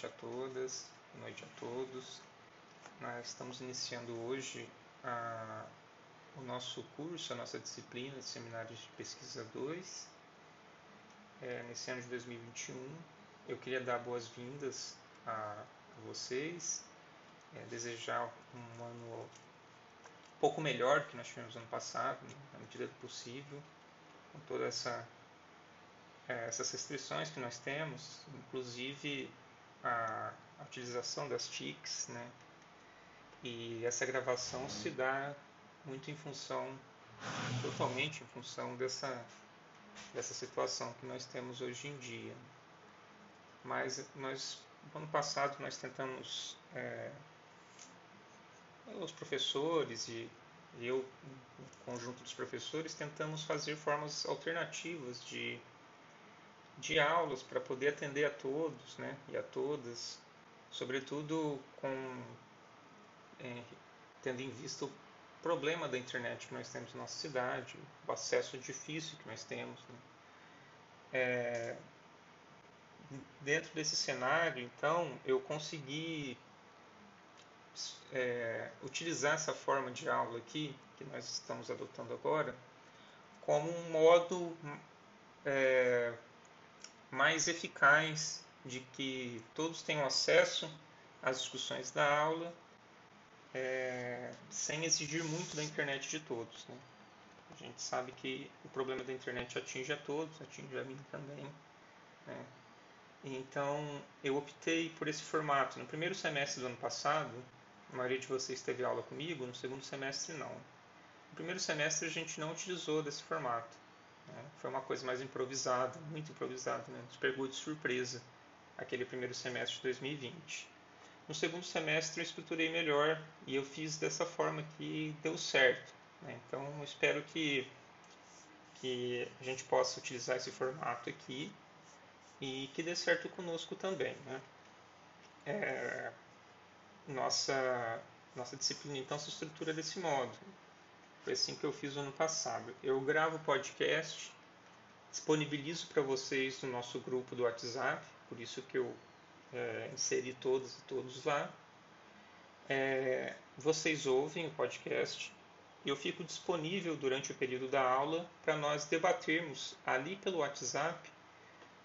noite a todas, boa noite a todos. Nós estamos iniciando hoje a, o nosso curso, a nossa disciplina de Seminários de Pesquisa 2, é, nesse ano de 2021. Eu queria dar boas-vindas a, a, vocês, é, desejar um ano um pouco melhor do que nós tivemos ano passado, na medida do possível, com toda essa é, essas restrições que nós temos, inclusive a, utilização das TICs, né? E essa gravação se dá muito em função, totalmente em função dessa, dessa situação que nós temos hoje em dia. Mas nós, no ano passado, nós tentamos, é, os professores e eu, o conjunto dos professores, tentamos fazer formas alternativas de de aulas para poder atender a todos né, e a todas, sobretudo com é, tendo em vista o problema da internet que nós temos na nossa cidade, o acesso difícil que nós temos. Né. É, dentro desse cenário, então, eu consegui é, utilizar essa forma de aula aqui, que nós estamos adotando agora, como um modo é, mais eficaz de que todos tenham acesso às discussões da aula é, sem exigir muito da internet de todos. Né? A gente sabe que o problema da internet atinge a todos, atinge a mim também. Né? Então eu optei por esse formato. No primeiro semestre do ano passado, a maioria de vocês teve aula comigo, no segundo semestre não. No primeiro semestre a gente não utilizou desse formato. Né? Foi uma coisa mais improvisada, muito improvisada, né? nos pegou de surpresa aquele primeiro semestre de 2020. No segundo semestre eu estruturei melhor e eu fiz dessa forma que deu certo. Né? Então espero que, que a gente possa utilizar esse formato aqui e que dê certo conosco também. Né? É, nossa, nossa disciplina então se estrutura desse modo. Foi assim que eu fiz no ano passado. Eu gravo podcast, disponibilizo para vocês no nosso grupo do WhatsApp, por isso que eu é, inseri todas e todos lá. É, vocês ouvem o podcast e eu fico disponível durante o período da aula para nós debatermos ali pelo WhatsApp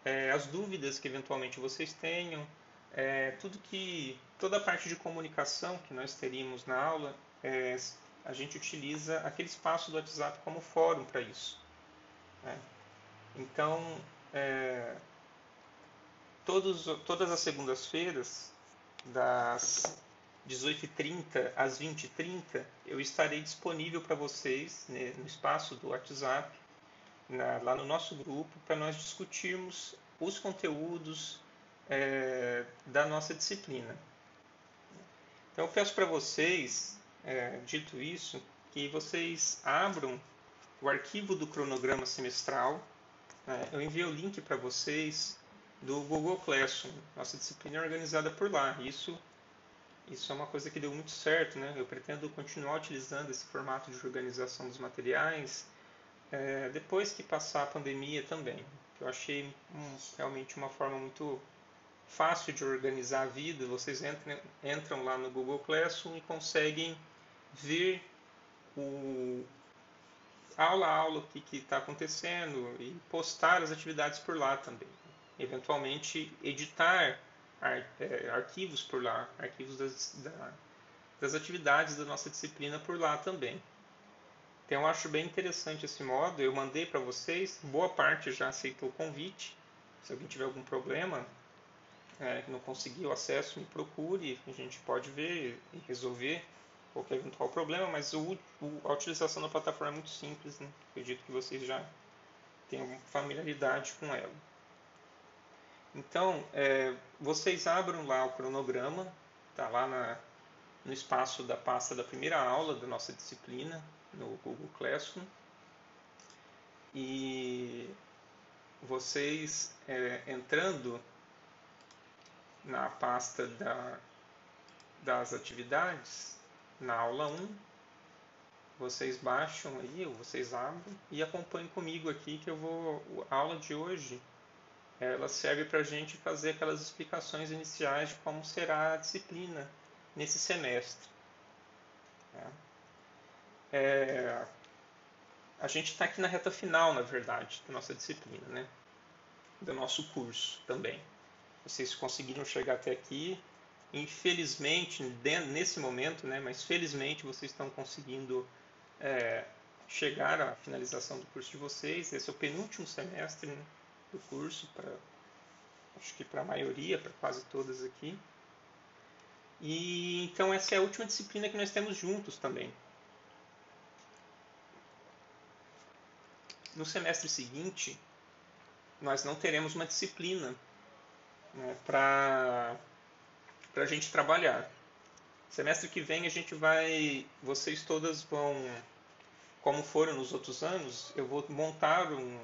é, as dúvidas que eventualmente vocês tenham, é, tudo que toda a parte de comunicação que nós teríamos na aula é, a gente utiliza aquele espaço do WhatsApp como fórum para isso. Né? Então, é, todos, todas as segundas-feiras, das 18h30 às 20h30, eu estarei disponível para vocês né, no espaço do WhatsApp, na, lá no nosso grupo, para nós discutirmos os conteúdos é, da nossa disciplina. Então, eu peço para vocês é, dito isso, que vocês abram o arquivo do cronograma semestral. É, eu enviei o link para vocês do Google Classroom. Nossa disciplina é organizada por lá. Isso, isso é uma coisa que deu muito certo. Né? Eu pretendo continuar utilizando esse formato de organização dos materiais é, depois que passar a pandemia também. Eu achei um, realmente uma forma muito fácil de organizar a vida. Vocês entram, entram lá no Google Classroom e conseguem ver o aula a aula o que está acontecendo e postar as atividades por lá também. Eventualmente editar ar, é, arquivos por lá, arquivos das, da, das atividades da nossa disciplina por lá também. Então eu acho bem interessante esse modo. Eu mandei para vocês, boa parte já aceitou o convite. Se alguém tiver algum problema, é, não conseguiu acesso, me procure, a gente pode ver e resolver qualquer eventual problema, mas o, o, a utilização da plataforma é muito simples, né? acredito que vocês já tenham familiaridade com ela. Então, é, vocês abram lá o cronograma, está lá na, no espaço da pasta da primeira aula da nossa disciplina, no Google Classroom, e vocês é, entrando na pasta da, das atividades, na aula 1. Vocês baixam aí, ou vocês abrem e acompanhem comigo aqui que eu vou. A aula de hoje ela serve para a gente fazer aquelas explicações iniciais de como será a disciplina nesse semestre. Né? É, a gente está aqui na reta final, na verdade, da nossa disciplina, né? do nosso curso também. Vocês conseguiram chegar até aqui. Infelizmente, nesse momento, né, mas felizmente vocês estão conseguindo é, chegar à finalização do curso de vocês. Esse é o penúltimo semestre né, do curso, para acho que para a maioria, para quase todas aqui. E então essa é a última disciplina que nós temos juntos também. No semestre seguinte, nós não teremos uma disciplina né, para a gente trabalhar. Semestre que vem a gente vai, vocês todas vão, como foram nos outros anos, eu vou montar um,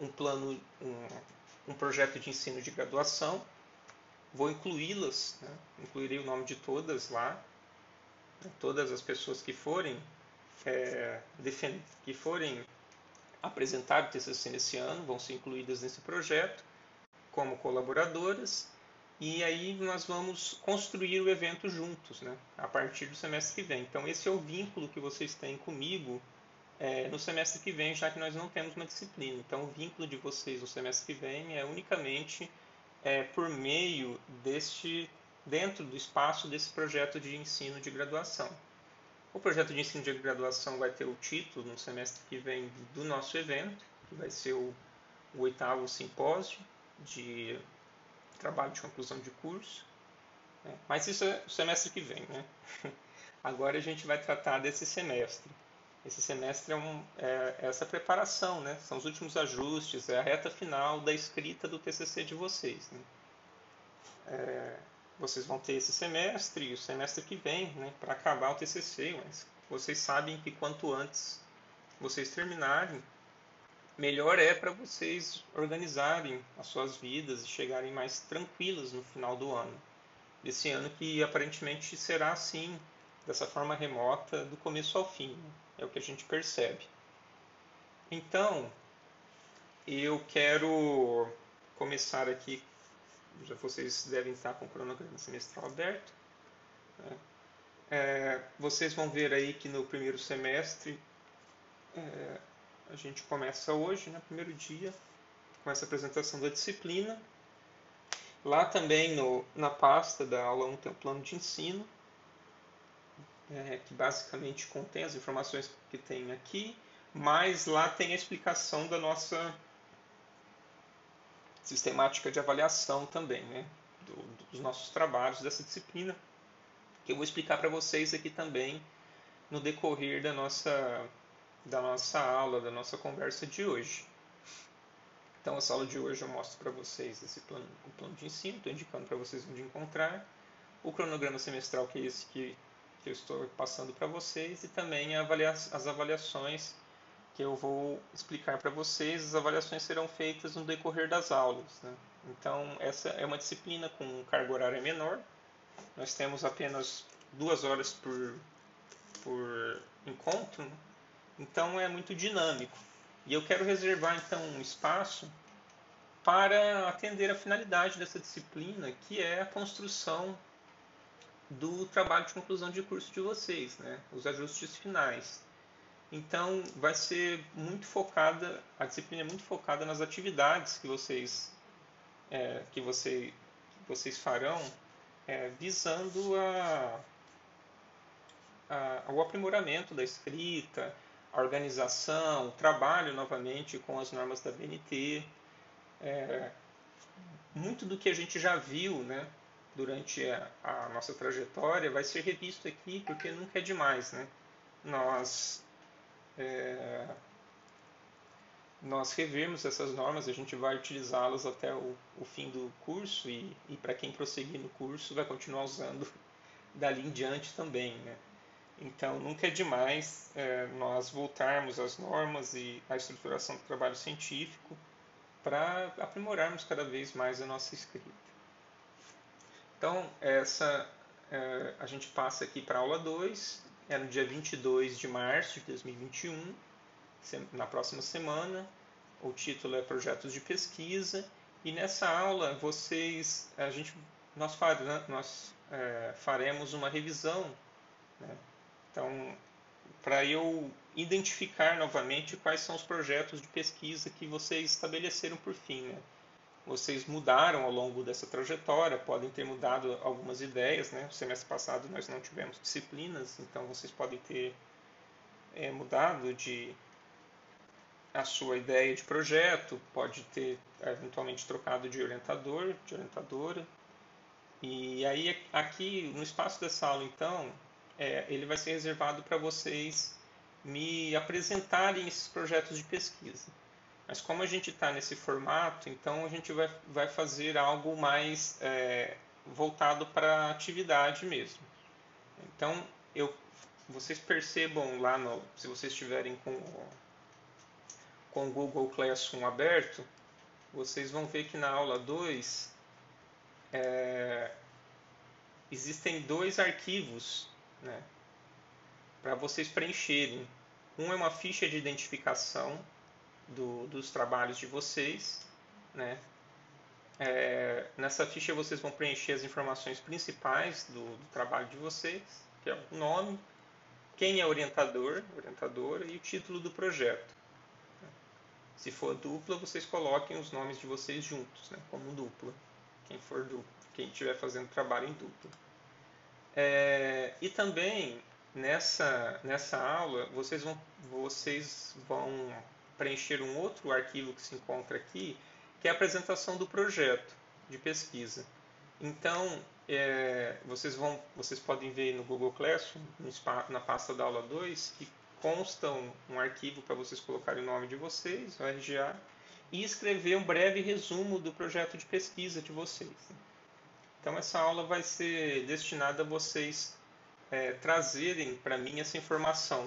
um plano, um, um projeto de ensino de graduação, vou incluí-las, né, incluirei o nome de todas lá, todas as pessoas que forem é, que forem apresentar o TCC nesse ano vão ser incluídas nesse projeto como colaboradoras e aí nós vamos construir o evento juntos, né, a partir do semestre que vem. Então esse é o vínculo que vocês têm comigo é, no semestre que vem, já que nós não temos uma disciplina. Então o vínculo de vocês no semestre que vem é unicamente é, por meio deste dentro do espaço desse projeto de ensino de graduação. O projeto de ensino de graduação vai ter o título no semestre que vem do nosso evento, que vai ser o, o oitavo simpósio de trabalho de conclusão de curso. Né? Mas isso é o semestre que vem. Né? Agora a gente vai tratar desse semestre. Esse semestre é, um, é, essa preparação, né? são os últimos ajustes, é a reta final da escrita do TCC de vocês. Né? É, vocês vão ter esse semestre e o semestre que vem né, para acabar o TCC, mas vocês sabem que quanto antes vocês terminarem, melhor é para vocês organizarem as suas vidas e chegarem mais tranquilos no final do ano. Desse ano que aparentemente será assim, dessa forma remota, do começo ao fim. Né? É o que a gente percebe. Então, eu quero começar aqui. Já vocês devem estar com o cronograma semestral aberto. Né? É, vocês vão ver aí que no primeiro semestre é, a gente começa hoje, né, primeiro dia, com essa apresentação da disciplina. Lá também no, na pasta da aula 1 tem o plano de ensino, é, que basicamente contém as informações que tem aqui, mas lá tem a explicação da nossa sistemática de avaliação também, né, do, dos nossos trabalhos dessa disciplina, que eu vou explicar para vocês aqui também no decorrer da nossa da nossa aula, da nossa conversa de hoje. Então, essa aula de hoje eu mostro para vocês esse plano, o plano de ensino, estou indicando para vocês onde encontrar, o cronograma semestral, que é esse que, que eu estou passando para vocês, e também avalia as avaliações que eu vou explicar para vocês. As avaliações serão feitas no decorrer das aulas. Né? Então, essa é uma disciplina com carga horária menor. Nós temos apenas duas horas por, por encontro, né? Então é muito dinâmico. E eu quero reservar então um espaço para atender a finalidade dessa disciplina, que é a construção do trabalho de conclusão de curso de vocês, né? os ajustes finais. Então, vai ser muito focada, a disciplina é muito focada nas atividades que vocês, é, que você, que vocês farão, é, visando a, a, o aprimoramento da escrita, a organização, o trabalho novamente com as normas da BNT. É, muito do que a gente já viu né, durante a, a, nossa trajetória vai ser revisto aqui, porque nunca é demais. Né? Nós, é, nós revemos essas normas, a gente vai utilizá-las até o, o, fim do curso e, e para quem prosseguir no curso vai continuar usando dali em diante também. Né? Então, nunca é demais é, nós voltarmos às normas e à estruturação do trabalho científico para aprimorarmos cada vez mais a nossa escrita. Então, essa é, a gente passa aqui para a aula 2, é no dia 22 de março de 2021, na próxima semana. O título é Projetos de Pesquisa E nessa aula vocês, a gente, nós, nós é, faremos uma revisão. Né? Então, para eu identificar novamente quais são os projetos de pesquisa que vocês estabeleceram por fim. Né? Vocês mudaram ao longo dessa trajetória, podem ter mudado algumas ideias. Né? Semestre passado nós não tivemos disciplinas, então vocês podem ter é, mudado de a sua ideia de projeto, pode ter eventualmente trocado de orientador, de orientadora. E aí aqui no espaço dessa aula então, é, ele vai ser reservado para vocês me apresentarem esses projetos de pesquisa. Mas como a gente está nesse formato, então a gente vai, vai fazer algo mais é, voltado para atividade mesmo. Então, eu, vocês percebam lá, no, se vocês estiverem com, com o Google Classroom aberto, vocês vão ver que na aula 2 é, existem dois arquivos né, para vocês preencherem. Um é uma ficha de identificação do, dos trabalhos de vocês. Né? É, nessa ficha vocês vão preencher as informações principais do, do, trabalho de vocês, que é o nome, quem é orientador, orientadora e o título do projeto. Se for dupla, vocês coloquem os nomes de vocês juntos, né, como dupla. Quem for dupla, quem estiver fazendo trabalho em dupla. É, e também nessa, nessa aula vocês vão, vocês vão preencher um outro arquivo que se encontra aqui, que é a apresentação do projeto de pesquisa. Então, é, vocês, vão, vocês podem ver no Google Classroom, na pasta da aula 2, que consta um, um arquivo para vocês colocarem o nome de vocês, o RGA, e escrever um breve resumo do projeto de pesquisa de vocês. Então, essa aula vai ser destinada a vocês é, trazerem para mim essa informação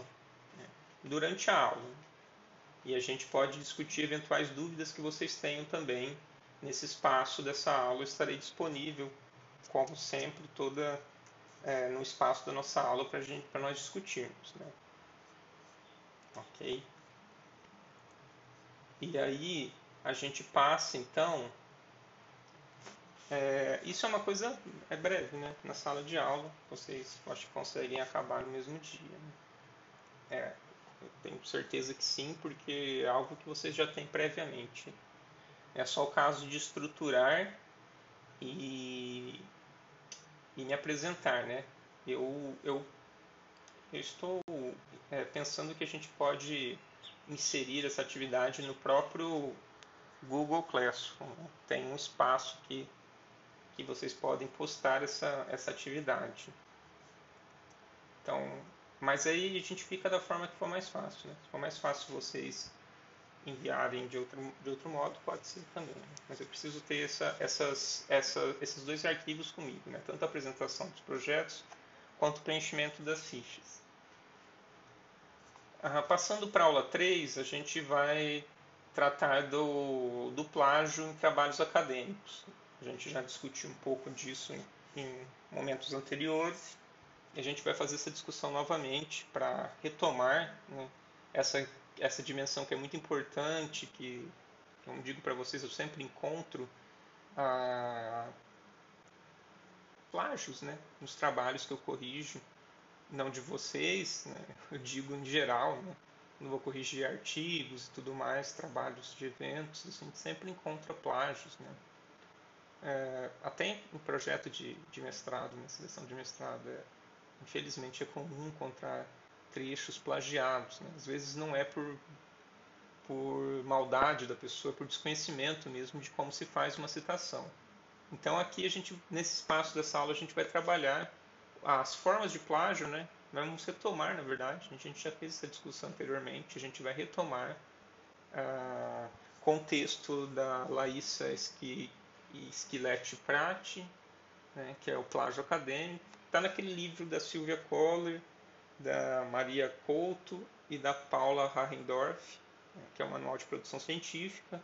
né, durante a aula. E a gente pode discutir eventuais dúvidas que vocês tenham também nesse espaço dessa aula. Eu estarei disponível, como sempre, toda é, no espaço da nossa aula para nós discutirmos. Né? Ok? E aí a gente passa então é, isso é uma coisa é breve, né? Na sala de aula, vocês acho que conseguem acabar no mesmo dia. Né? É, eu tenho certeza que sim, porque é algo que vocês já têm previamente. É só o caso de estruturar e, e me apresentar, né? Eu, eu, eu estou é, pensando que a gente pode inserir essa atividade no próprio Google Classroom. Né? Tem um espaço que que vocês podem postar essa, essa atividade. Então, mas aí a gente fica da forma que for mais fácil. Né? Se for mais fácil vocês enviarem de outro, de outro modo, pode ser também. Né? Mas eu preciso ter essa, essas, essa, esses dois arquivos comigo, né? tanto a apresentação dos projetos quanto o preenchimento das fichas. Ah, passando para a aula 3, a gente vai tratar do, do plágio em trabalhos acadêmicos. A gente já discutiu um pouco disso em, momentos anteriores. E a gente vai fazer essa discussão novamente para retomar né, essa, essa dimensão que é muito importante, que, como digo para vocês, eu sempre encontro plágios né, nos trabalhos que eu corrijo, não de vocês, né, eu digo em geral, né, não vou corrigir artigos e tudo mais, trabalhos de eventos, a gente sempre encontra plágios. Né. É, até em projeto de, de mestrado, na seleção de mestrado, é, infelizmente é comum encontrar trechos plagiados. Né? Às vezes não é por, por maldade da pessoa, por desconhecimento mesmo de como se faz uma citação. Então aqui a gente, nesse espaço dessa aula, a gente vai trabalhar as formas de plágio, né? Vamos retomar, na verdade, a gente já fez essa discussão anteriormente, a gente vai retomar o ah, contexto da Laísa Esqui, e Schilete Prati, né, que é o plágio acadêmico. Está naquele livro da Silvia Kohler, da Maria Couto e da Paula Harrendorf, né, que é o Manual de Produção Científica.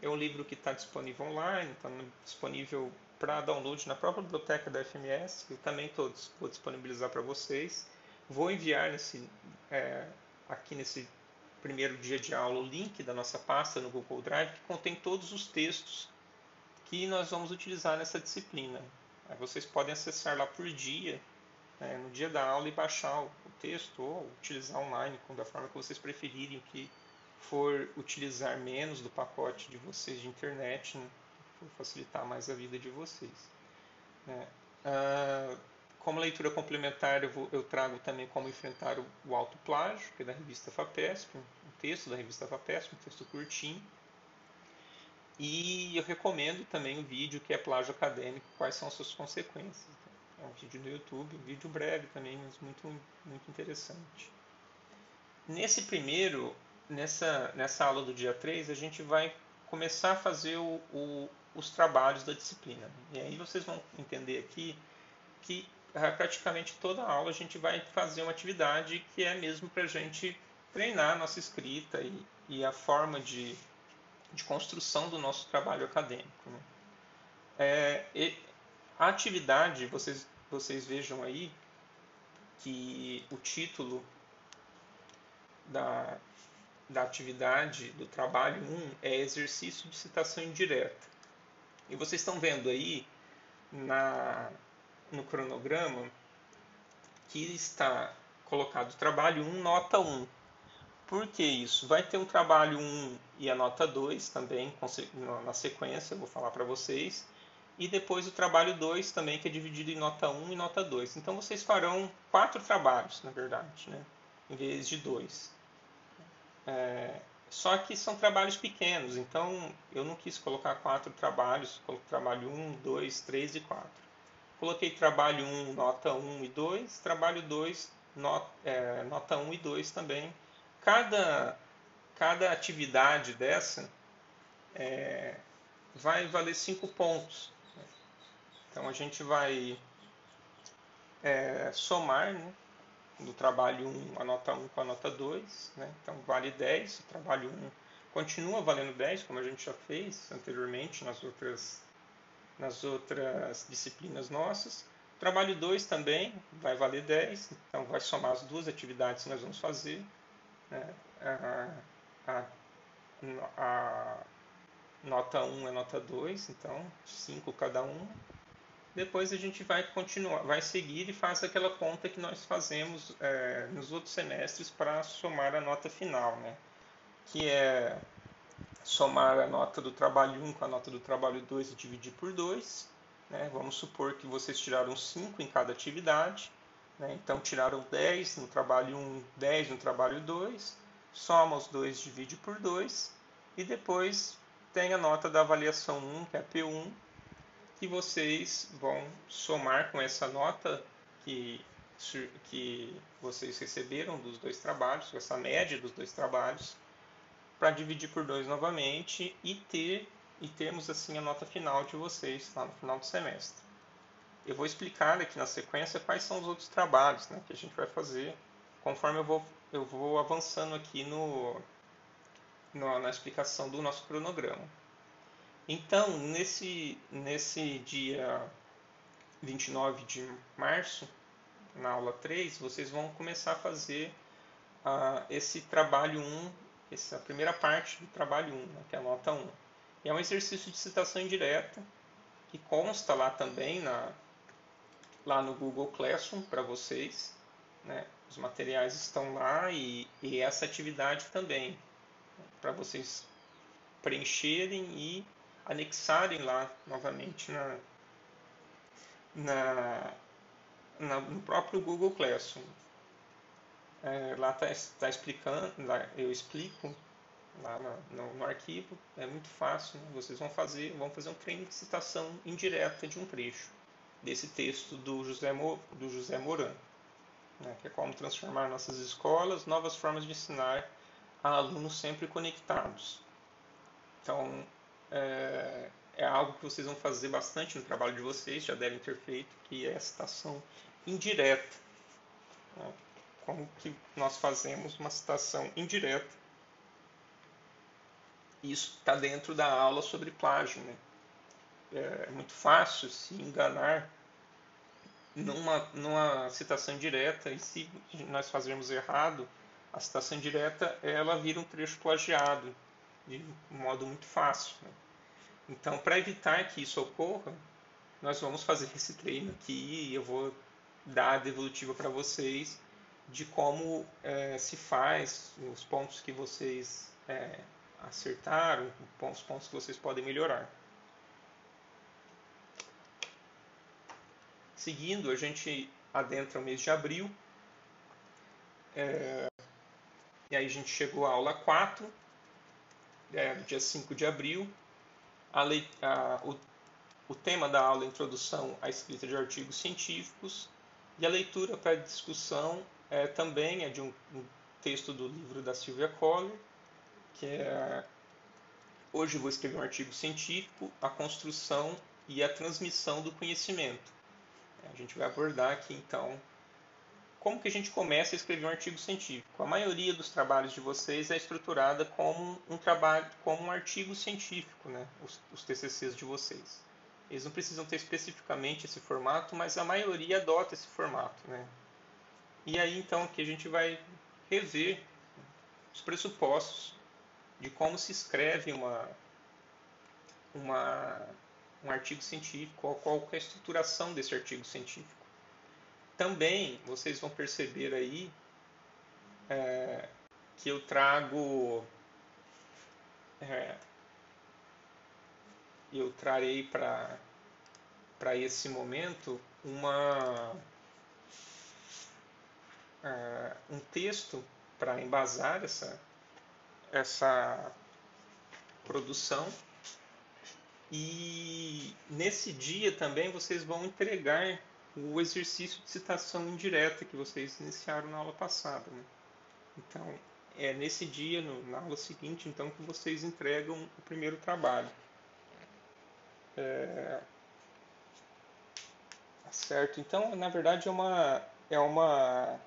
É um livro que está disponível online, está disponível para download na própria biblioteca da FMS. Eu também tô, vou disponibilizar para vocês. Vou enviar nesse, é, aqui nesse primeiro dia de aula o link da nossa pasta no Google Drive, que contém todos os textos que nós vamos utilizar nessa disciplina. Aí vocês podem acessar lá por dia, né, no dia da aula, e baixar o texto ou utilizar online, da forma que vocês preferirem, que for utilizar menos do pacote de vocês de internet, né, por facilitar mais a vida de vocês. Né. Ah, como leitura complementar, eu, vou, eu, trago também como enfrentar o, o autoplágio, que é da revista FAPESP, um texto da revista FAPESP, um texto curtinho. E eu recomendo também um vídeo que é plágio acadêmico, quais são as suas consequências. É um vídeo no YouTube, um vídeo breve também, mas muito, muito interessante. Nesse primeiro, nessa, nessa aula do dia 3, a gente vai começar a fazer o, o, os trabalhos da disciplina. E aí vocês vão entender aqui que ah, praticamente toda aula a gente vai fazer uma atividade que é mesmo para a gente treinar a nossa escrita e, e a forma de, de construção do nosso trabalho acadêmico. Né? É, a atividade, vocês, vocês vejam aí que o título da, da atividade do trabalho 1 é exercício de citação indireta. E vocês estão vendo aí na, no cronograma que está colocado trabalho 1, nota 1. Por que isso? Vai ter um trabalho 1 e a nota 2 também na sequência, vou falar para vocês. E depois o trabalho 2 também, que é dividido em nota 1 e nota 2. Então vocês farão quatro trabalhos, na verdade, né? em vez de dois. É, só que são trabalhos pequenos, então eu não quis colocar quatro trabalhos, coloquei trabalho 1, 2, 3 e 4. Coloquei trabalho 1, nota 1 e 2, trabalho 2, not, é, nota 1 e 2 também, cada, cada atividade dessa é, vai valer 5 pontos. Então a gente vai é, somar né, do trabalho 1, a nota 1 com a nota 2. Né? Então vale 10, o trabalho 1 continua valendo 10, como a gente já fez anteriormente nas outras, nas outras disciplinas nossas. O trabalho 2 também vai valer 10, então vai somar as duas atividades que nós vamos fazer. Né? A, a, a, nota 1 é nota 2, então 5 cada um. Depois a gente vai continuar, vai seguir e faz aquela conta que nós fazemos é, nos outros semestres para somar a nota final, né? que é somar a nota do trabalho 1 com a nota do trabalho 2 e dividir por 2. Né? Vamos supor que vocês tiraram 5 em cada atividade. Né? Então, tiraram 10 no trabalho 1, 10 no trabalho 2, soma os dois, divide por 2, e depois tem a nota da avaliação 1, que é P1, que vocês vão somar com essa nota que, que vocês receberam dos dois trabalhos, essa média dos dois trabalhos, para dividir por 2 novamente e ter e termos assim a nota final de vocês lá no final do semestre. Eu vou explicar aqui na sequência quais são os outros trabalhos né, que a gente vai fazer conforme eu vou, eu vou avançando aqui no, no, na explicação do nosso cronograma. Então, nesse, nesse dia 29 de março, na aula 3, vocês vão começar a fazer uh, esse trabalho 1, essa primeira parte do trabalho 1, né, que é a nota 1. E é um exercício de citação indireta, que consta lá também na, lá no Google Classroom para vocês. Né? Os materiais estão lá e, e essa atividade também, para vocês preencherem e anexarem lá novamente na, na, na no próprio Google Classroom. É, lá está tá explicando, lá eu explico lá no, no, arquivo, é muito fácil, né? vocês vão fazer, vão fazer um treino de citação indireta de um trecho desse texto do José, do José Moran, né? que é como transformar nossas escolas, novas formas de ensinar a alunos sempre conectados. Então, é, é algo que vocês vão fazer bastante no trabalho de vocês, já devem ter feito, que é a citação indireta. Né? Como que nós fazemos uma citação indireta? Isso está dentro da aula sobre plágio. Né? É muito fácil se enganar numa, numa citação direta e se nós fazermos errado, a citação direta ela vira um trecho plagiado de um modo muito fácil. Né? Então, para evitar que isso ocorra, nós vamos fazer esse treino aqui e eu vou dar a devolutiva para vocês de como é, se faz, os pontos que vocês é, acertaram, os pontos que vocês podem melhorar. Seguindo, a gente adentra o mês de abril. É, e aí a gente chegou à aula 4, é, dia 5 de abril. A, a, o, o tema da aula é Introdução à Escrita de Artigos Científicos. E a leitura para discussão é, também é de um, um, texto do livro da Sylvia Coller, que é Hoje vou escrever um artigo científico, a construção e a transmissão do conhecimento. A gente vai abordar aqui então como que a gente começa a escrever um artigo científico. A maioria dos trabalhos de vocês é estruturada como um trabalho, como um artigo científico, né? os, os TCCs de vocês. Eles não precisam ter especificamente esse formato, mas a maioria adota esse formato. Né? E aí então aqui a gente vai rever os pressupostos de como se escreve uma, uma, um artigo científico, qual, qual é a estruturação desse artigo científico. Também vocês vão perceber aí é, que eu trago é, eu trarei para para esse momento uma uh, um texto para embasar essa essa produção e nesse dia também vocês vão entregar o exercício de citação indireta que vocês iniciaram na aula passada. Né? Então, é nesse dia, no, na aula seguinte, então, que vocês entregam o primeiro trabalho. É... Tá certo? Então, na verdade, é uma, é uma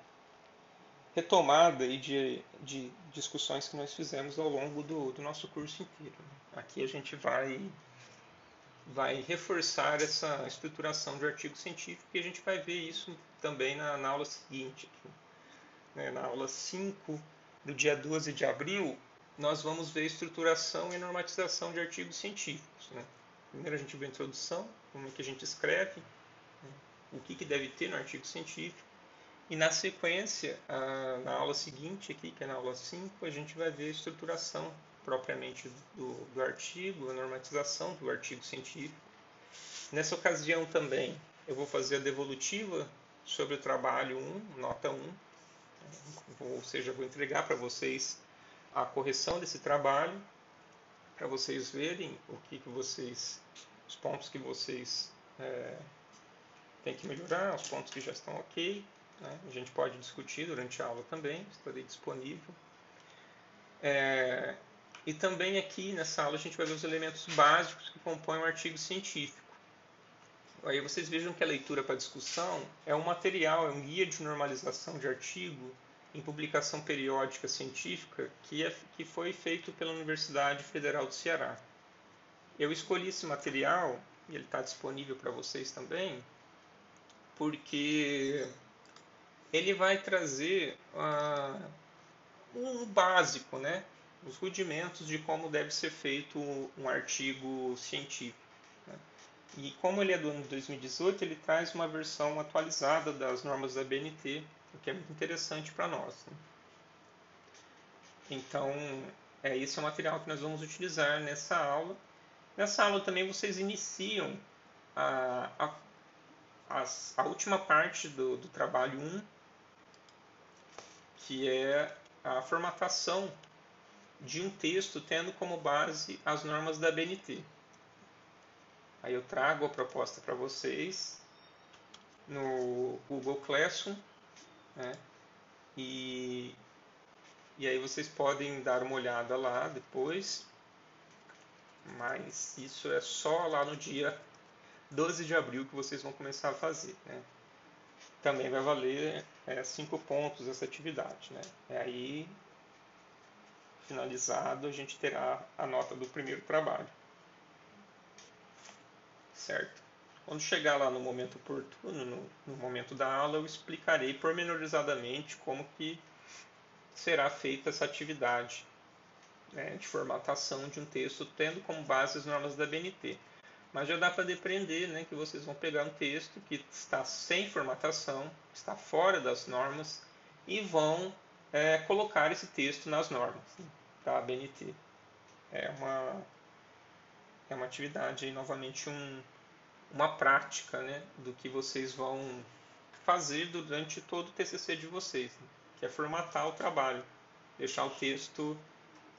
retomada aí de, de discussões que nós fizemos ao longo do, do nosso curso inteiro. Né? Aqui a gente vai vai reforçar essa estruturação de artigo científico e a gente vai ver isso também na, na aula seguinte. Aqui. Né? Na aula 5 do dia 12 de abril, nós vamos ver estruturação e normatização de artigos científicos. Né? Primeiro a gente vê a introdução, como é que a gente escreve, né? o que, que deve ter no artigo científico. E na sequência, a, na aula seguinte aqui, que é na aula 5, a gente vai ver a estruturação propriamente do, do artigo, a normatização do artigo científico. Nessa ocasião também eu vou fazer a devolutiva sobre o trabalho 1, nota 1, ou seja, vou entregar para vocês a correção desse trabalho, para vocês verem o que, que vocês, os pontos que vocês é, têm que melhorar, os pontos que já estão ok. Né? A gente pode discutir durante a aula também, estarei disponível. É, e também aqui nessa aula a gente vai ver os elementos básicos que compõem um artigo científico. Aí vocês vejam que a leitura para discussão é um material, é um guia de normalização de artigo em publicação periódica científica que, é, que foi feito pela Universidade Federal do Ceará. Eu escolhi esse material, e ele está disponível para vocês também, porque ele vai trazer uh, um básico, né? Os rudimentos de como deve ser feito um artigo científico. Né? E como ele é do ano de 2018, ele traz uma versão atualizada das normas da BNT, o que é muito interessante para nós. Né? Então, é, esse é o material que nós vamos utilizar nessa aula. Nessa aula também vocês iniciam a, a, a, a última parte do, do trabalho 1, que é a formatação de um texto tendo como base as normas da BNT. Aí eu trago a proposta para vocês no Google Classroom, né? E, e aí vocês podem dar uma olhada lá depois, mas isso é só lá no dia 12 de abril que vocês vão começar a fazer, né? Também vai valer 5 é, pontos essa atividade, né? É aí finalizado, a gente terá a nota do primeiro trabalho. Certo? Quando chegar lá no momento oportuno, no, no momento da aula, eu explicarei pormenorizadamente como que será feita essa atividade né, de formatação de um texto, tendo como base as normas da BNT. Mas já dá para depreender né, que vocês vão pegar um texto que está sem formatação, está fora das normas, e vão é, colocar esse texto nas normas da BNT. É uma, é uma atividade, aí, novamente, um, uma prática né, do que vocês vão fazer durante todo o TCC de vocês, né, que é formatar o trabalho, deixar o texto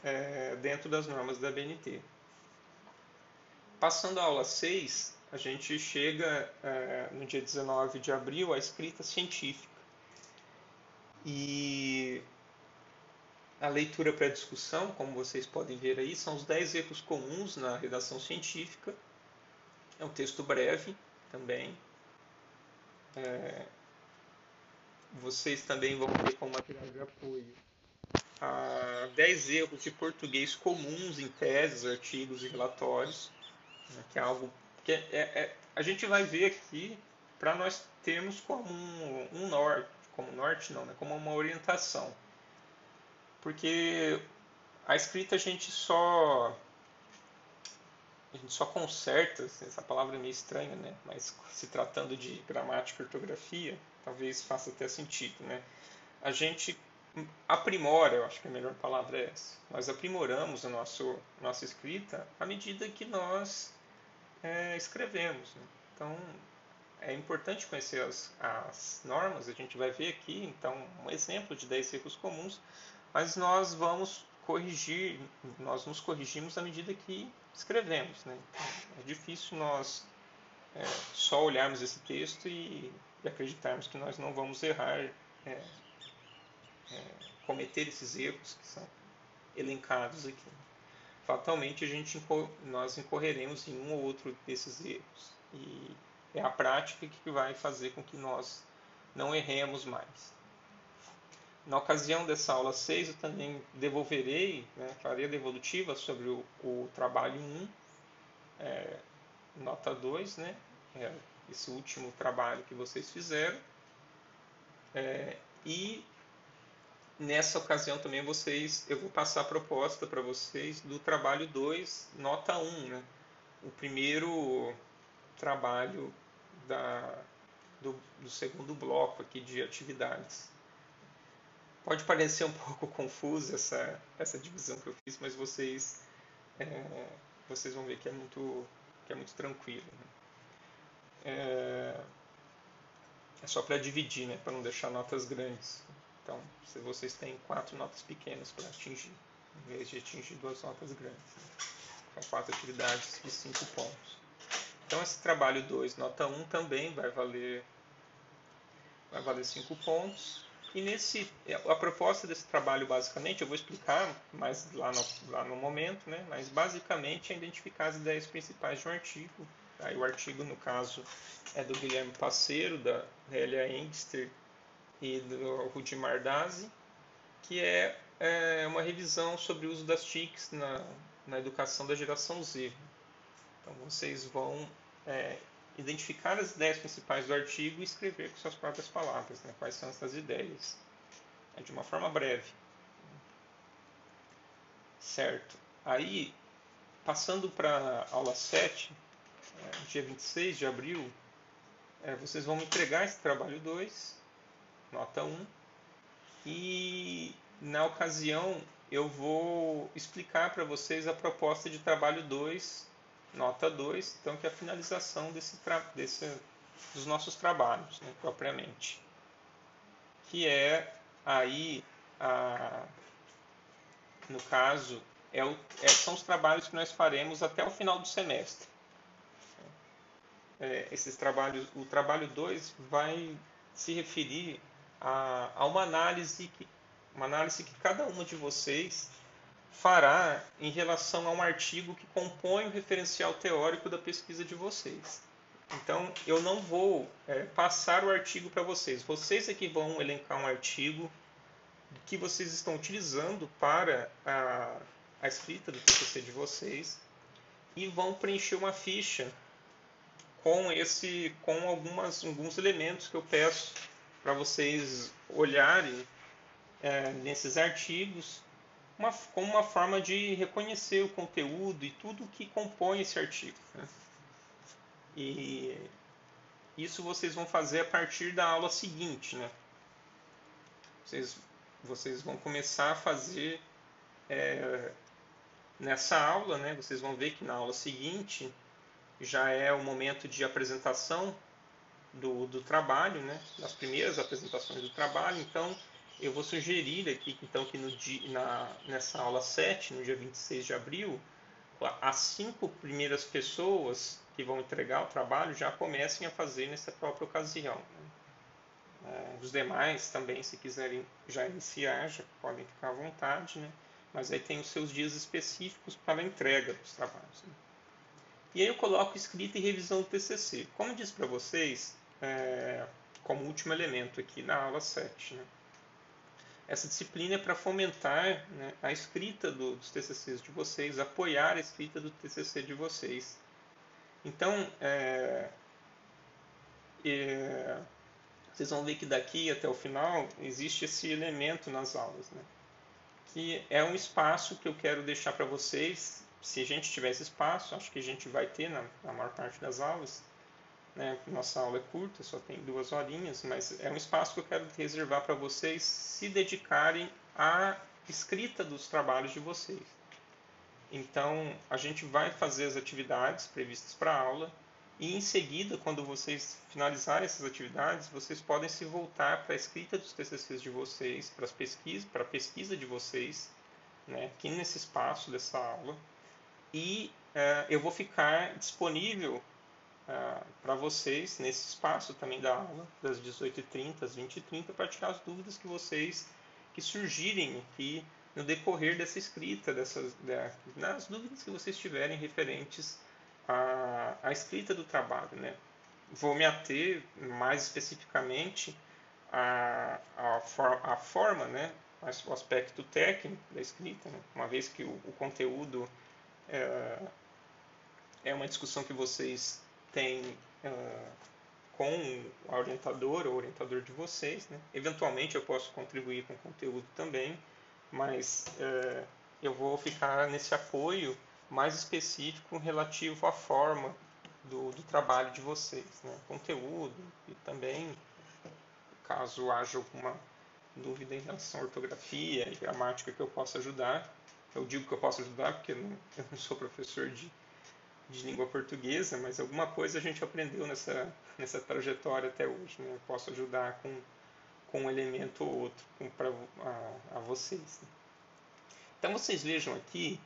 é, dentro das normas da BNT. Passando à aula 6, a gente chega é, no dia 19 de abril à escrita científica. E a leitura para discussão, como vocês podem ver aí, são os 10 erros comuns na redação científica. É um texto breve também. É, vocês também vão ter como material de apoio a 10 erros de português comuns em teses, artigos e relatórios, né, que é algo que é, é, é, a gente vai ver aqui para nós termos como um, um, norte, como norte não, né, como uma orientação, porque a escrita a gente só a gente só conserta, assim, essa palavra é meio estranha, né? Mas se tratando de gramática e ortografia, talvez faça até sentido, né? A gente aprimora, eu acho que a melhor palavra é essa. Nós aprimoramos a nosso, nossa escrita à medida que nós é, escrevemos. Né? Então, é importante conhecer as, as normas, a gente vai ver aqui, então, um exemplo de 10 erros comuns, mas nós vamos corrigir, nós nos corrigimos à medida que escrevemos. Né? É difícil nós é, só olharmos esse texto e, e, acreditarmos que nós não vamos errar é, é, cometer esses erros que são elencados aqui. Fatalmente a gente nós incorreremos em um ou outro desses erros e é a prática que vai fazer com que nós não erremos mais. Na ocasião dessa aula 6, eu também devolverei né, clareza devolutiva sobre o, o trabalho 1, é, nota 2, né, é, esse último trabalho que vocês fizeram. É, e nessa ocasião também vocês, eu vou passar a proposta para vocês do trabalho 2, nota 1, um, né? o primeiro trabalho da, do, do, segundo bloco aqui de atividades. Pode parecer um pouco confuso essa, essa divisão que eu fiz, mas vocês, é, vocês vão ver que é muito, que é muito tranquilo. Né? É, é só para dividir, né? para não deixar notas grandes. Então, se vocês têm quatro notas pequenas para atingir, em vez de atingir duas notas grandes. Né? São quatro atividades de cinco pontos. Então, esse trabalho 2, nota 1, um, também vai valer vai valer 5 pontos. E nesse, a proposta desse trabalho, basicamente, eu vou explicar mais lá no, lá no momento, né? mas basicamente é identificar as ideias principais de um artigo. Aí o artigo, no caso, é do Guilherme Passeiro, da Hélia Engster e do Rudimar Dazi, que é, é, uma revisão sobre o uso das TICs na, na educação da geração Z. Então vocês vão é, identificar as ideias principais do artigo e escrever com suas próprias palavras né, quais são essas ideias, é, de uma forma breve. Certo. Aí, passando para aula 7, é, dia 26 de abril, é, vocês vão me entregar esse trabalho 2 nota 1. E na ocasião eu vou explicar para vocês a proposta de trabalho 2, nota 2, então que é a finalização desse, desse dos nossos trabalhos, né, propriamente. Que é aí, a, no caso, é o, é, são os trabalhos que nós faremos até o final do semestre. É, esses trabalhos, o trabalho 2 vai se referir a, a uma análise que uma análise que cada uma de vocês fará em relação a um artigo que compõe o referencial teórico da pesquisa de vocês. Então, eu não vou é, passar o artigo para vocês. Vocês é que vão elencar um artigo que vocês estão utilizando para a, a escrita do TCC de vocês e vão preencher uma ficha com esse com algumas alguns elementos que eu peço para vocês olharem é, nesses artigos uma, como uma forma de reconhecer o conteúdo e tudo que compõe esse artigo. Né? E isso vocês vão fazer a partir da aula seguinte. Né? Vocês, vocês vão começar a fazer é, nessa aula, né? vocês vão ver que na aula seguinte já é o momento de apresentação do, do trabalho, né? das primeiras apresentações do trabalho. Então, eu vou sugerir aqui então que no dia, na, nessa aula 7, no dia 26 de abril, as cinco primeiras pessoas que vão entregar o trabalho já comecem a fazer nessa própria ocasião. Né? É, os demais também, se quiserem já iniciar, já podem ficar à vontade, né? mas aí tem os seus dias específicos para a entrega dos trabalhos. Né? E aí eu coloco escrita e revisão do TCC. Como eu disse para vocês, é, como último elemento aqui na aula 7, né? Essa disciplina é para fomentar né, a escrita do, dos TCCs de vocês, apoiar a escrita do TCC de vocês. Então, é, é, vocês vão ver que daqui até o final existe esse elemento nas aulas, né? que é um espaço que eu quero deixar para vocês. Se a gente tiver esse espaço, acho que a gente vai ter na, na maior parte das aulas. Né? Nossa aula é curta, só tem duas horinhas, mas é um espaço que eu quero reservar para vocês se dedicarem à escrita dos trabalhos de vocês. Então, a gente vai fazer as atividades previstas para a aula e, em seguida, quando vocês finalizarem essas atividades, vocês podem se voltar para a escrita dos TCCs de vocês, para, as pesquisas, para a pesquisa de vocês, né, aqui nesse espaço dessa aula. E uh, eu vou ficar disponível uh, para vocês nesse espaço também da aula, das 18h30 às 20h30, para tirar as dúvidas que vocês que surgirem aqui no decorrer dessa escrita, dessas, das dúvidas que vocês tiverem referentes à, à escrita do trabalho. Né? Vou me ater mais especificamente à, à, for, à forma, né? o aspecto técnico da escrita, né? uma vez que o, o conteúdo é, é, uma discussão que vocês têm uh, com o orientador ou orientador de vocês. Né? Eventualmente eu posso contribuir com conteúdo também, mas é, eu vou ficar nesse apoio mais específico relativo à forma do, do trabalho de vocês, né? conteúdo e também, caso haja alguma dúvida em relação à ortografia e gramática que eu possa ajudar. Eu digo que eu posso ajudar porque eu não sou professor de, de língua portuguesa, mas alguma coisa a gente aprendeu nessa, nessa trajetória até hoje. Né? Posso ajudar com com um elemento ou outro para a, a, vocês. Né? Então vocês vejam aqui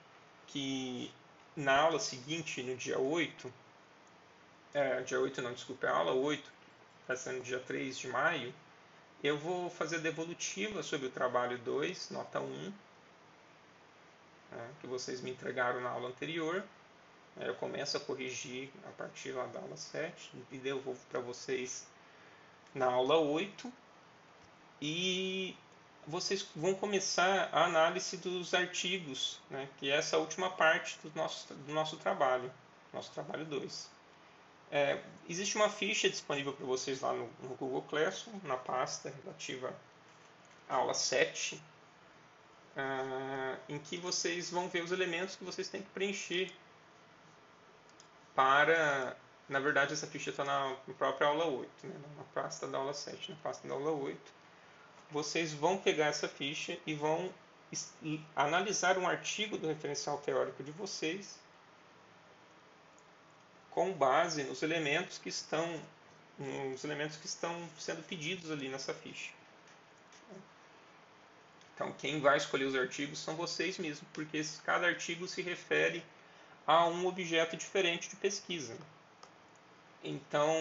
que na aula seguinte, no dia 8, é, dia 8 não, desculpa, é a aula 8, vai ser no dia 3 de maio, eu vou fazer a devolutiva sobre o trabalho 2, nota 1, né, que vocês me entregaram na aula anterior. Eu começo a corrigir a partir lá da aula 7 e devolvo para vocês na aula 8 e vocês vão começar a análise dos artigos, né, que é essa última parte do nosso, do nosso trabalho, nosso trabalho 2. É, existe uma ficha disponível para vocês lá no, no, Google Classroom, na pasta relativa à aula 7, uh, ah, em que vocês vão ver os elementos que vocês têm que preencher para... Na verdade, essa ficha está na própria aula 8, né, na pasta da aula 7, na pasta da aula 8 vocês vão pegar essa ficha e vão analisar um artigo do referencial teórico de vocês com base nos elementos que estão nos elementos que estão sendo pedidos ali nessa ficha. Então, quem vai escolher os artigos são vocês mesmos, porque cada artigo se refere a um objeto diferente de pesquisa. Então,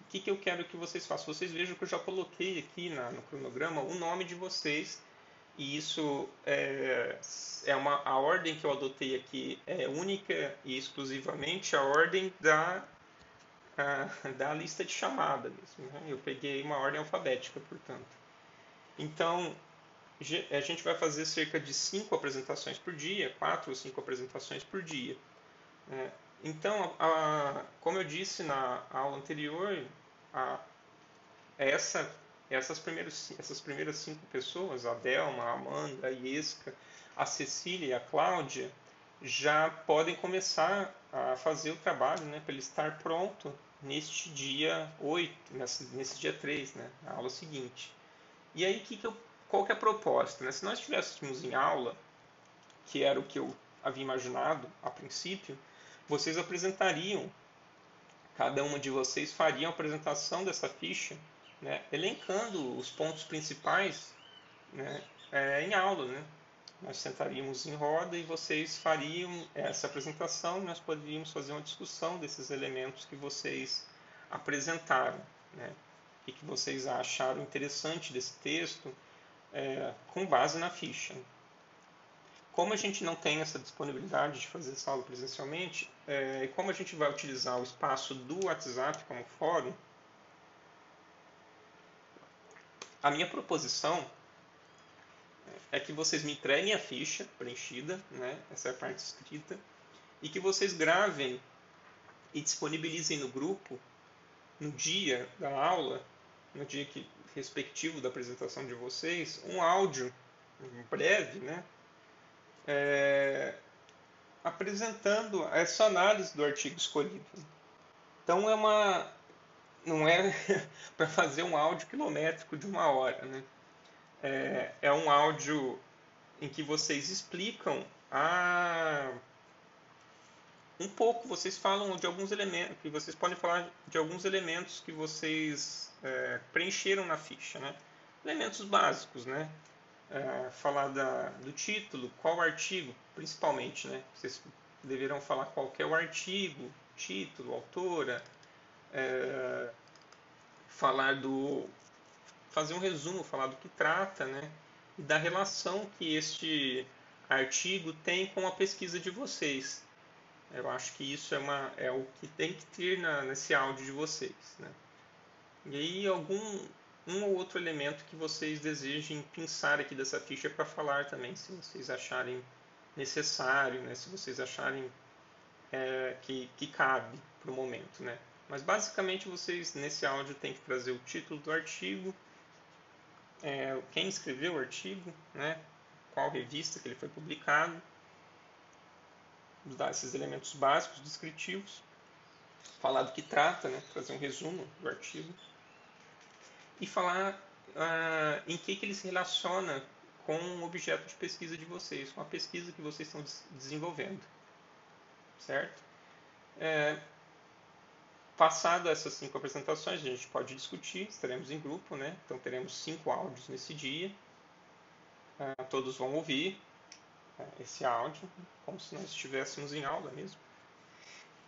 o que, que eu quero que vocês façam? Vocês vejam que eu já coloquei aqui na, no cronograma o nome de vocês e isso é, é uma a ordem que eu adotei aqui é única e exclusivamente a ordem da a, da lista de chamada mesmo. Né? Eu peguei uma ordem alfabética, portanto. Então a gente vai fazer cerca de cinco apresentações por dia, quatro ou cinco apresentações por dia. Né? Então, a, como eu disse na aula anterior, a, essa, essas, primeiros, essas primeiras cinco pessoas, a Delma, a Amanda, a Iesca, a Cecília e a Cláudia já podem começar a fazer o trabalho né, para ele estar pronto neste dia 8, nesse, nesse dia 3, né, na aula seguinte. E aí, que que eu, qual que é a proposta? Né? Se nós estivéssemos em aula, que era o que eu havia imaginado a princípio, vocês apresentariam, cada uma de vocês faria a apresentação dessa ficha, né, elencando os pontos principais né, é, em aula. Né? Nós sentaríamos em roda e vocês fariam essa apresentação e nós poderíamos fazer uma discussão desses elementos que vocês apresentaram. Né? O que vocês acharam interessante desse texto é, com base na ficha. Como a gente não tem essa disponibilidade de fazer essa aula presencialmente, é, e como a gente vai utilizar o espaço do WhatsApp como fórum, a minha proposição é que vocês me entreguem a ficha preenchida, né? essa é a parte escrita, e que vocês gravem e disponibilizem no grupo, no dia da aula, no dia que, respectivo da apresentação de vocês, um áudio breve, né? É, apresentando essa análise do artigo escolhido. Então é uma não é para fazer um áudio quilométrico de uma hora, né? É, é um áudio em que vocês explicam a um pouco, vocês falam de alguns elementos, que vocês podem falar de alguns elementos que vocês é, preencheram na ficha, né? Elementos básicos, né? É, falar da, do título, qual artigo, principalmente, né? Vocês deverão falar qual é o artigo, título, autora, é, falar do fazer um resumo, falar do que trata, né? E da relação que este artigo tem com a pesquisa de vocês. Eu acho que isso é, uma, é o que tem que ter na, nesse áudio de vocês. Né? E aí algum um ou outro elemento que vocês desejem pensar aqui dessa ficha para falar também, se vocês acharem necessário, né? se vocês acharem é, que, que cabe para o momento. Né? Mas basicamente vocês nesse áudio têm que trazer o título do artigo, é, quem escreveu o artigo, né? qual revista que ele foi publicado, dar esses elementos básicos descritivos, falar do que trata, né, fazer um resumo do artigo e falar ah, em que, que ele se relaciona com o objeto de pesquisa de vocês, com a pesquisa que vocês estão desenvolvendo, certo? É, passado essas cinco apresentações, a gente pode discutir, estaremos em grupo, né? Então teremos cinco áudios nesse dia, ah, todos vão ouvir, é, esse áudio, como se nós estivéssemos em aula mesmo.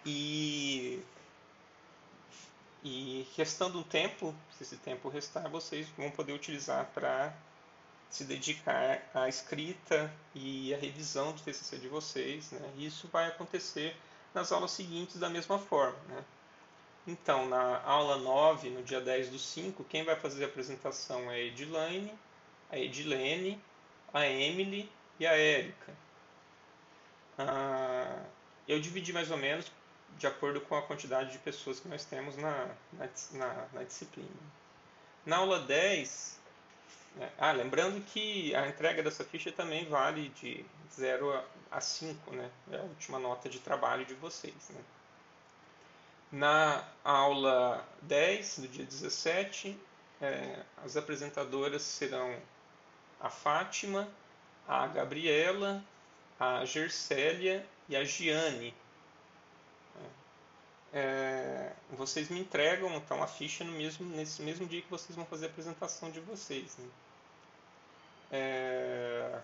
E, e restando um tempo, se esse tempo restar, vocês vão poder utilizar para se dedicar à escrita e à revisão do TCC de vocês. Né? Isso vai acontecer nas aulas seguintes da mesma forma. Né? Então, na aula 9, no dia 10 do 5, quem vai fazer a apresentação é a Edilane, a Edilene, a Emily e a Érica. Ah, eu dividi mais ou menos de acordo com a quantidade de pessoas que nós temos na, na, na, na disciplina. Na aula 10, né, ah, lembrando que a entrega dessa ficha também vale de 0 a 5, né? É a última nota de trabalho de vocês. Né? Na aula 10, do dia 17, é, as apresentadoras serão a Fátima, a Gabriela, a Gercélia e a Giane. É, vocês me entregam então a ficha no mesmo, nesse mesmo dia que vocês vão fazer a apresentação de vocês. Né? É,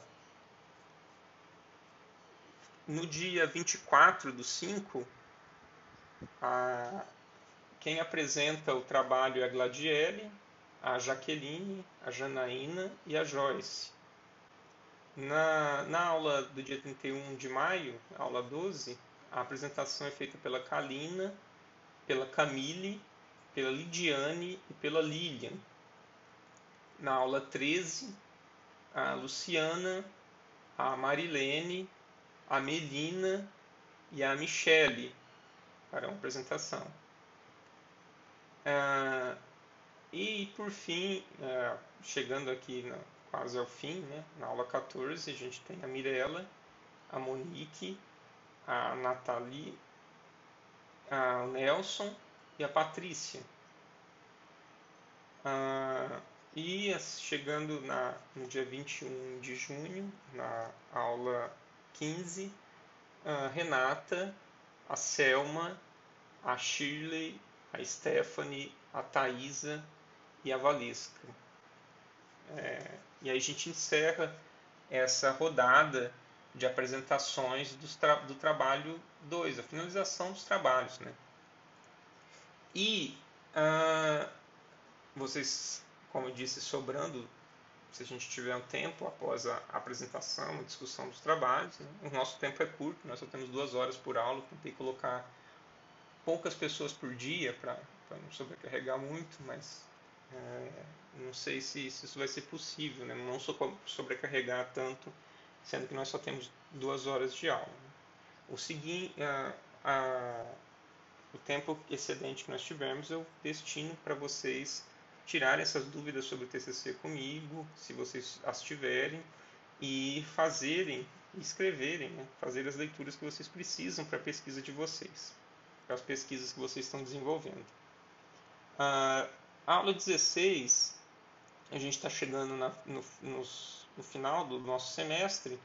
no dia 24 do 5, a, quem apresenta o trabalho é a Gladiele, a Jaqueline, a Janaína e a Joyce. Na, na aula do dia 31 de maio, aula 12, a apresentação é feita pela Kalina, pela Camille, pela Lidiane e pela Lilian. Na aula 13, a Luciana, a Marilene, a Melina e a Michele para uma apresentação. Ah, e por fim, ah, chegando aqui quase ao fim, né? Na aula 14 a gente tem a Mirella, a Monique, a Nathalie, a Nelson e a Patrícia. Ah, e chegando na, no dia 21 de junho, na aula 15, a Renata, a Selma, a Shirley, a Stephanie, a Thaisa e a Valesca. É, e aí a gente encerra essa rodada de apresentações do, tra do trabalho 2, a finalização dos trabalhos. Né? E uh, vocês, como eu disse, sobrando, se a gente tiver um tempo após a apresentação, a discussão dos trabalhos, né? o nosso tempo é curto, nós só temos duas horas por aula, tentei colocar poucas pessoas por dia para não sobrecarregar muito, mas é, não sei se, se, isso vai ser possível, né? não sobrecarregar tanto, sendo que nós só temos duas horas de aula. O seguinte, o tempo excedente que nós tivermos eu destino para vocês tirarem essas dúvidas sobre o TCC comigo, se vocês as tiverem, e fazerem, escreverem, né? fazer as leituras que vocês precisam para a pesquisa de vocês, para as pesquisas que vocês estão desenvolvendo. Uh, a aula 16, a gente está chegando na, no, nos, no, final do nosso semestre,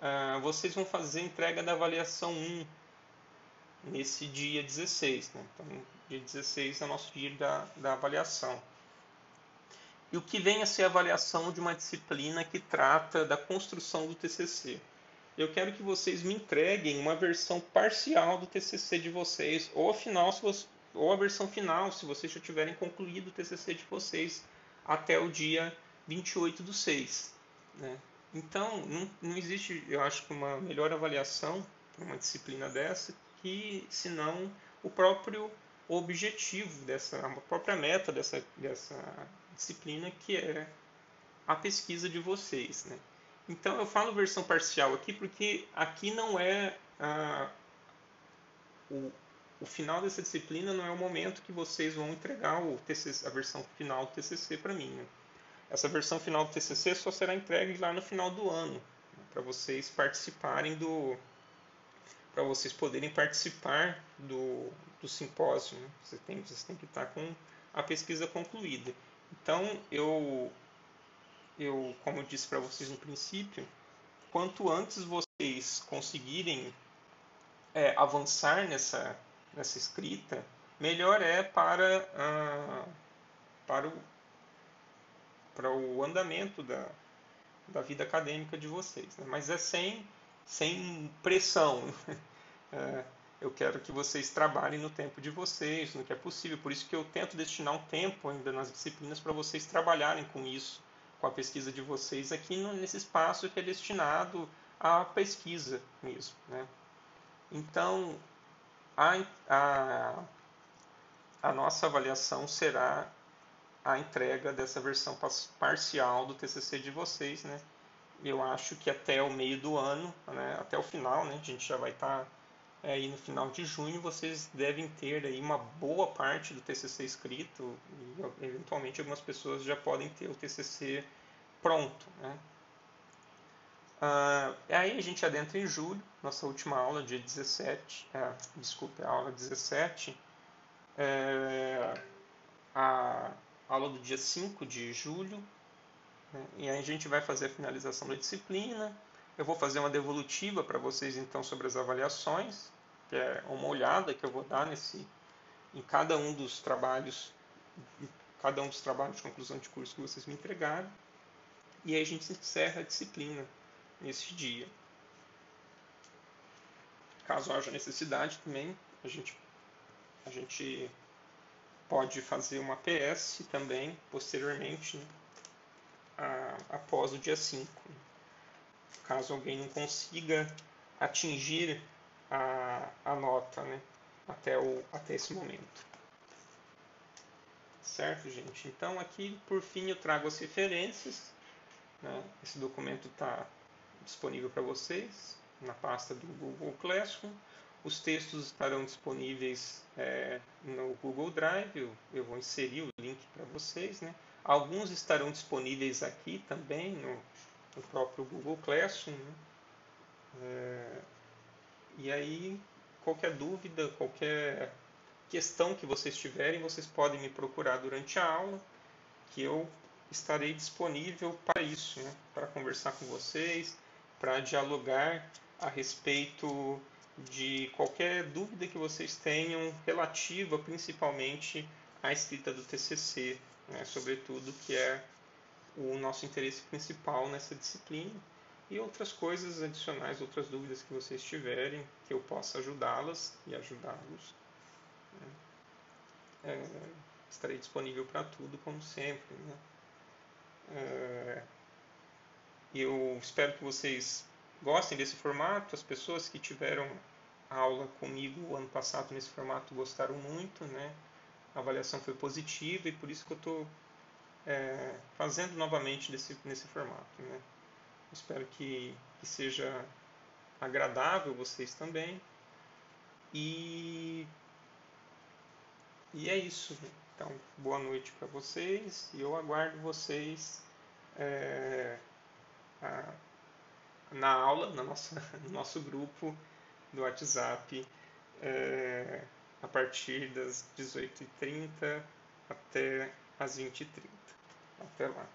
uh, vocês vão fazer a entrega da avaliação 1 nesse dia 16. Né? Então, dia 16 é o nosso dia da, da avaliação. E o que vem a ser a avaliação de uma disciplina que trata da construção do TCC. Eu quero que vocês me entreguem uma versão parcial do TCC de vocês, ou, final, você, ou a versão final, se vocês já tiverem concluído o TCC de vocês até o dia 28 do 6. Né? Então, não, não existe, eu acho que uma melhor avaliação para uma disciplina dessa que, senão, o próprio objetivo dessa, a própria meta dessa, dessa disciplina, que é a pesquisa de vocês. Né? Então, eu falo versão parcial aqui porque aqui não é a, o, o final dessa disciplina não é o momento que vocês vão entregar o TCC, a versão final do TCC para mim. Né? Essa versão final do TCC só será entregue lá no final do ano, para vocês participarem do para vocês poderem participar do, do simpósio. Né? Vocês, têm, vocês têm que estar com a pesquisa concluída. Então, eu, eu como eu disse para vocês no princípio, quanto antes vocês conseguirem é, avançar nessa, nessa escrita, melhor é para, ah, para, o, para o andamento da, da vida acadêmica de vocês. Né? Mas é sem, sem pressão. é, eu quero que vocês trabalhem no tempo de vocês, no que é possível. Por isso que eu tento destinar um tempo ainda nas disciplinas para vocês trabalharem com isso, com a pesquisa de vocês aqui nesse espaço que é destinado à pesquisa mesmo. Né? Então, a, a, a nossa avaliação será a entrega dessa versão parcial do TCC de vocês, né? Eu acho que até o meio do ano, né? até o final, né? A gente já vai estar tá, é, aí no final de junho, vocês devem ter aí uma boa parte do TCC escrito e eventualmente algumas pessoas já podem ter o TCC pronto, né? Uh, aí a gente adentra em julho, nossa última aula, dia 17, é, desculpe, a aula 17, é, a aula do dia 5 de julho, né, e aí a gente vai fazer a finalização da disciplina, eu vou fazer uma devolutiva para vocês então sobre as avaliações, que é uma olhada que eu vou dar nesse, em cada um dos trabalhos, cada um dos trabalhos de conclusão de curso que vocês me entregaram, e aí a gente encerra a disciplina nesse dia. Caso haja necessidade também, a gente, a gente pode fazer uma PS também posteriormente, né, a, após o dia 5. Caso alguém não consiga atingir a, a nota né, até, o, até esse momento. Certo, gente? Então, aqui, por fim, eu trago as referências. Né? Esse documento está disponível para vocês na pasta do Google Classroom. Os textos estarão disponíveis é, no Google Drive. Eu, eu, vou inserir o link para vocês. Né? Alguns estarão disponíveis aqui também no, no próprio Google Classroom. Né? É, e aí, qualquer dúvida, qualquer questão que vocês tiverem, vocês podem me procurar durante a aula, que eu estarei disponível para isso, né? para conversar com vocês, para dialogar a respeito de qualquer dúvida que vocês tenham relativa principalmente à escrita do TCC, né? sobretudo que é o nosso interesse principal nessa disciplina e outras coisas adicionais, outras dúvidas que vocês tiverem, que eu possa ajudá-las e ajudá-los. Né? É, estarei disponível para tudo, como sempre. Né? É, eu espero que vocês gostem desse formato. As pessoas que tiveram aula comigo ano passado nesse formato gostaram muito, né? A avaliação foi positiva e por isso que eu estou é, fazendo novamente desse, nesse formato, né? Espero que, que seja agradável vocês também. E, e é isso. Então, boa noite para vocês e eu aguardo vocês é, a, na aula, na nossa, no nosso grupo do WhatsApp, é, a partir das 18h30 até as 20h30. Até lá.